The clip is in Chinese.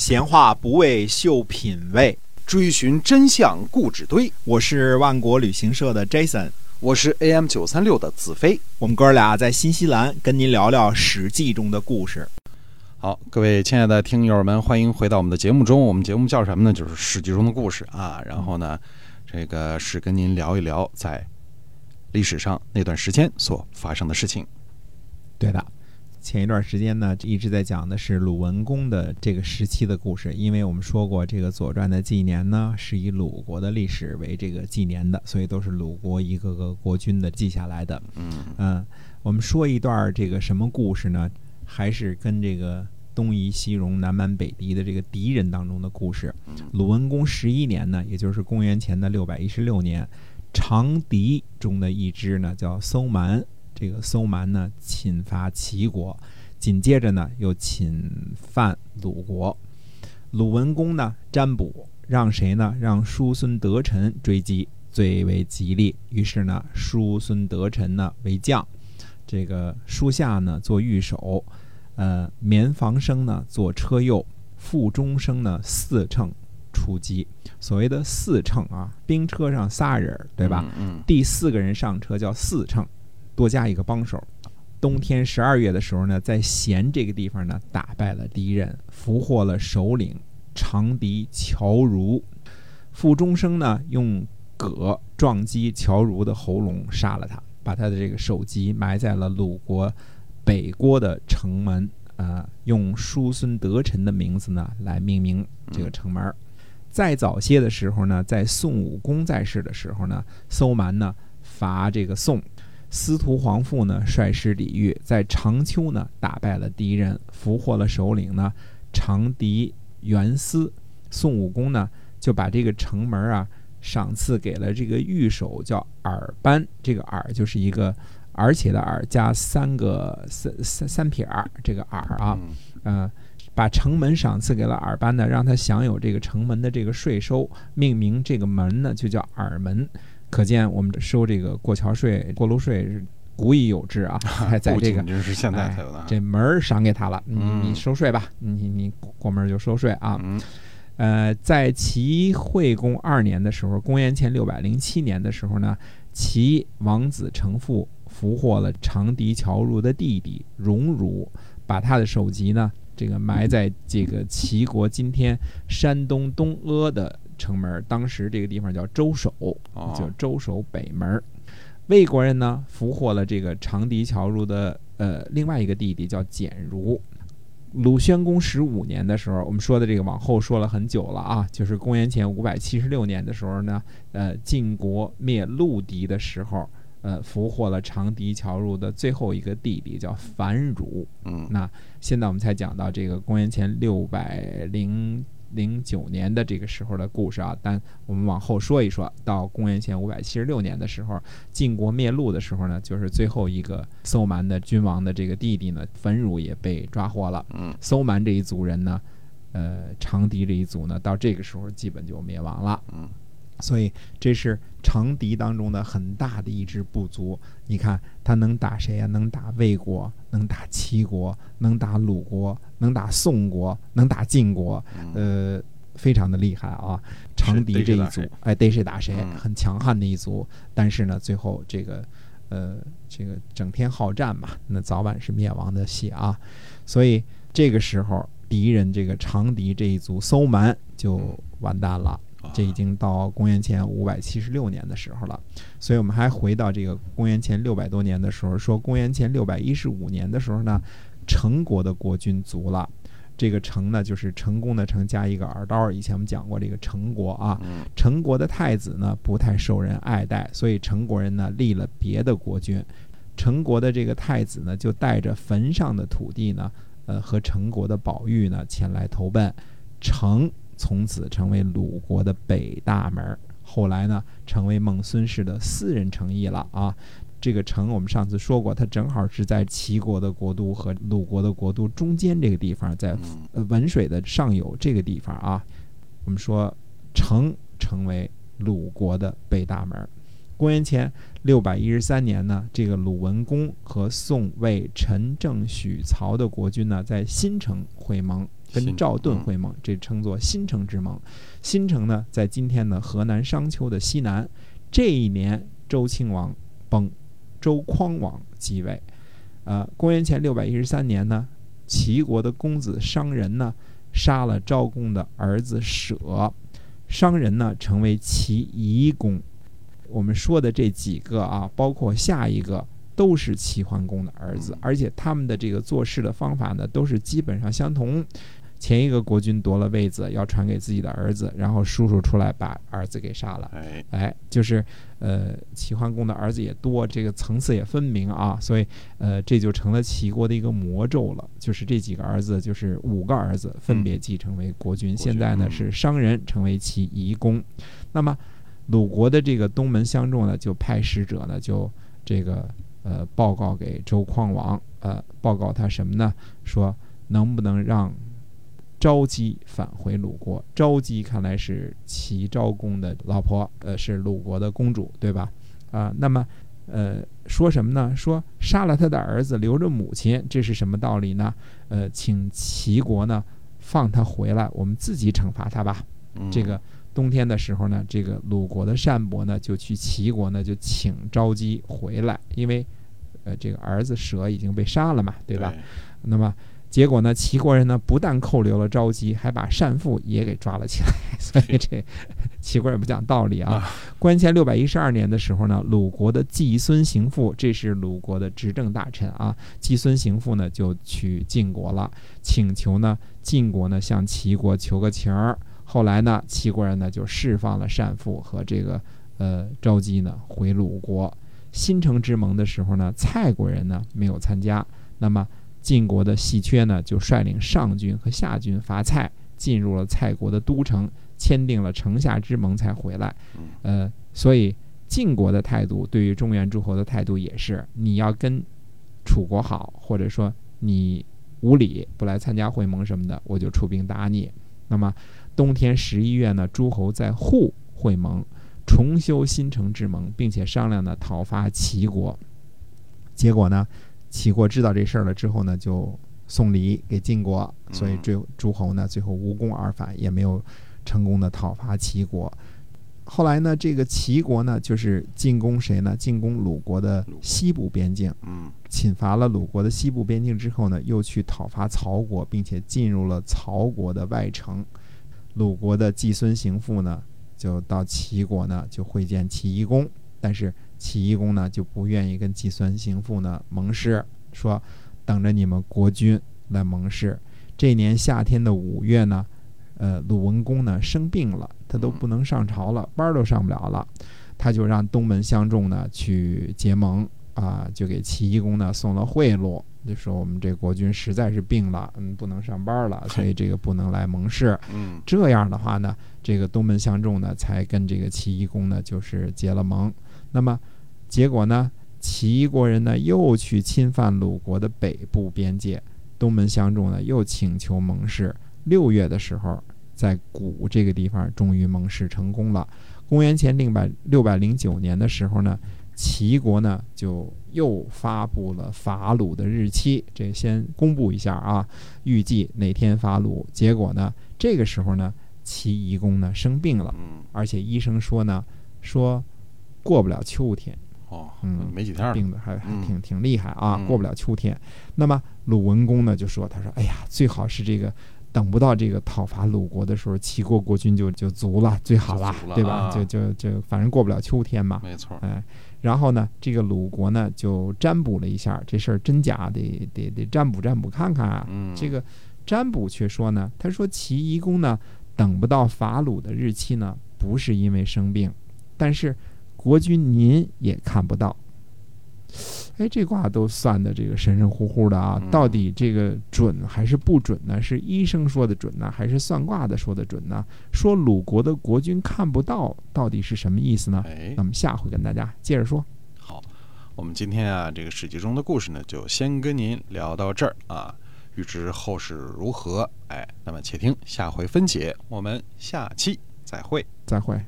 闲话不为秀品味，追寻真相故纸堆。我是万国旅行社的 Jason，我是 AM 九三六的子飞。我们哥俩在新西兰跟您聊聊《史记》中的故事。好，各位亲爱的听友们，欢迎回到我们的节目中。我们节目叫什么呢？就是《史记》中的故事啊。然后呢，这个是跟您聊一聊在历史上那段时间所发生的事情。对的。前一段时间呢，一直在讲的是鲁文公的这个时期的故事，因为我们说过，这个《左传》的纪年呢是以鲁国的历史为这个纪年的，所以都是鲁国一个个国君的记下来的。嗯嗯，我们说一段这个什么故事呢？还是跟这个东夷西戎、南蛮北狄的这个敌人当中的故事。鲁文公十一年呢，也就是公元前的六百一十六年，长狄中的一支呢叫搜蛮。这个搜蛮呢侵伐齐国，紧接着呢又侵犯鲁国。鲁文公呢占卜，让谁呢？让叔孙得臣追击最为吉利。于是呢，叔孙得臣呢为将，这个叔夏呢做御手，呃，绵房生呢做车右，傅中生呢四乘出击。所谓的四乘啊，兵车上仨人，对吧？嗯，第四个人上车叫四乘。多加一个帮手。冬天十二月的时候呢，在咸这个地方呢，打败了敌人，俘获了首领长笛乔如。傅中生呢，用戈撞击乔如的喉咙，杀了他，把他的这个首级埋在了鲁国北郭的城门。啊，用叔孙得臣的名字呢来命名这个城门。再早些的时候呢，在宋武公在世的时候呢，搜蛮呢伐这个宋。司徒皇父呢率师抵御，在长丘呢打败了敌人，俘获了首领呢长笛元思。宋武公呢就把这个城门啊赏赐给了这个御手，叫耳班。这个耳就是一个而且的耳加三个三三三撇儿，这个耳啊，嗯，把城门赏赐给了耳班呢，让他享有这个城门的这个税收，命名这个门呢就叫耳门。可见我们收这个过桥税、过路税是古已有之啊，还在这个是现在才有的。这门儿赏给他了，你你收税吧，你你过门就收税啊。呃，在齐惠公二年的时候，公元前六百零七年的时候呢，齐王子成父俘获了长笛乔如的弟弟荣如，把他的首级呢，这个埋在这个齐国今天山东东阿的。城门，当时这个地方叫周守，叫周守北门。魏国人呢，俘获了这个长笛乔如的呃另外一个弟弟，叫简如。鲁宣公十五年的时候，我们说的这个往后说了很久了啊，就是公元前五百七十六年的时候呢，呃，晋国灭陆敌的时候，呃，俘获了长笛乔如的最后一个弟弟，叫樊儒。嗯，那现在我们才讲到这个公元前六百零。零九年的这个时候的故事啊，但我们往后说一说，到公元前五百七十六年的时候，晋国灭陆的时候呢，就是最后一个搜蛮的君王的这个弟弟呢，焚汝也被抓获了。嗯，搜蛮这一族人呢，呃，长笛这一族呢，到这个时候基本就灭亡了。嗯。所以这是长笛当中的很大的一支部族。你看他能打谁呀？能打魏国，能打齐国，能打鲁国，能打宋国，能打晋国，呃，非常的厉害啊！长笛这一族，哎，逮谁打谁，很强悍的一族。但是呢，最后这个，呃，这个整天好战嘛，那早晚是灭亡的戏啊。所以这个时候，敌人这个长笛这一族搜蛮就完蛋了。这已经到公元前五百七十六年的时候了，所以我们还回到这个公元前六百多年的时候，说公元前六百一十五年的时候呢，成国的国君卒了。这个成呢，就是成功的成加一个耳刀。以前我们讲过这个成国啊，成国的太子呢不太受人爱戴，所以成国人呢立了别的国君。成国的这个太子呢就带着坟上的土地呢，呃和成国的宝玉呢前来投奔成。从此成为鲁国的北大门，后来呢，成为孟孙氏的私人城邑了啊。这个城我们上次说过，它正好是在齐国的国都和鲁国的国都中间这个地方，在文水的上游这个地方啊。我们说城成为鲁国的北大门。公元前六百一十三年呢，这个鲁文公和宋、魏、陈、郑、许、曹的国君呢，在新城会盟。跟新赵盾嗯会盟，这称作新城之盟。新城呢，在今天的河南商丘的西南。这一年，周庆王崩，周匡王继位。呃，公元前六百一十三年呢，齐国的公子商人呢，杀了昭公的儿子舍，商人呢成为齐夷公。我们说的这几个啊，包括下一个，都是齐桓公的儿子嗯，而且他们的这个做事的方法呢，都是基本上相同。前一个国君夺了位子，要传给自己的儿子，然后叔叔出来把儿子给杀了。哎，哎，就是呃，齐桓公的儿子也多，这个层次也分明啊，所以呃，这就成了齐国的一个魔咒了。就是这几个儿子，就是五个儿子分别继承为国君。现在呢嗯是商人成为齐夷公，那么鲁国的这个东门相仲呢，就派使者呢，就这个呃报告给周匡王，呃，报告他什么呢？说能不能让昭姬返回鲁国。昭姬看来是齐昭公的老婆，呃，是鲁国的公主，对吧？啊、那么，呃，说什么呢？说杀了他的儿子，留着母亲，这是什么道理呢？呃，请齐国呢放他回来，我们自己惩罚他吧。嗯这个冬天的时候呢，这个鲁国的善伯呢就去齐国呢就请昭姬回来，因为呃这个儿子舍已经被杀了嘛，对吧？？那么结果呢，齐国人呢不但扣留了昭姬，还把单父也给抓了起来。所以这齐国人不讲道理啊啊！公元前六百一十二年的时候呢，鲁国的季孙行父，这是鲁国的执政大臣啊，季孙行父呢就去晋国了，请求呢晋国呢向齐国求个情儿。后来呢，齐国人呢就释放了单父和这个呃昭姬呢回鲁国。新城之盟的时候呢，蔡国人呢没有参加，那么晋国的细缺呢就率领上军和下军伐蔡，进入了蔡国的都城，签订了城下之盟才回来。嗯呃，所以晋国的态度对于中原诸侯的态度也是，你要跟楚国好，或者说你无礼不来参加会盟什么的，我就出兵打你。那么冬天十一月呢，诸侯在户会盟，重修新城之盟，并且商量呢讨伐齐国。结果呢，齐国知道这事儿了之后呢，就送礼给晋国，所以嗯这诸侯呢最后无功而返，也没有成功的讨伐齐国。后来呢，这个齐国呢，就是进攻谁呢？进攻鲁国的西部边境，嗯侵伐了鲁国的西部边境之后呢，又去讨伐曹国，并且进入了曹国的外城。鲁国的季孙行父呢，就到齐国呢，就会见齐懿公，但是齐懿公呢就不愿意跟季孙行父呢盟誓，说等着你们国君来盟誓。这年夏天的五月呢，呃，鲁文公呢生病了，他都不能上朝了，班儿都上不了了，他就让东门相仲呢去结盟啊，就给齐懿公呢送了贿赂，就说我们这国君实在是病了，嗯，不能上班了，所以这个不能来盟誓。嗯这样的话呢，这个东门相仲呢才跟这个齐懿公呢就是结了盟。那么结果呢，齐国人呢又去侵犯鲁国的北部边界，东门相仲呢又请求盟誓。六月的时候，在谷这个地方终于盟誓成功了。公元前六百六百零九年的时候呢，齐国呢就又发布了伐鲁的日期，这先公布一下啊，预计哪天伐鲁。结果呢，这个时候呢，齐夷公呢生病了，嗯而且医生说呢，说过不了秋天，哦，嗯没几天了，病的还挺挺厉害啊，嗯过不了秋天。那么鲁文公呢就说，他说，哎呀，最好是这个。等不到这个讨伐鲁国的时候，齐国国君就就足了，最好了，了对吧？啊就就就反正过不了秋天嘛，没错，哎，然后呢，这个鲁国呢就占卜了一下，这事儿真假得得得占卜占卜看看啊。嗯，这个占卜却说呢，他说齐夷公呢等不到伐鲁的日期呢，不是因为生病，但是国君您也看不到。哎，这卦都算的这个神神乎乎的啊，嗯到底这个准还是不准呢？是医生说的准呢，还是算卦的说的准呢？说鲁国的国君看不到，到底是什么意思呢？哎那，么下回跟大家接着说。好，我们今天啊，这个史记中的故事呢，就先跟您聊到这儿啊。预知后事如何，哎，那么且听下回分解。我们下期再会。再会。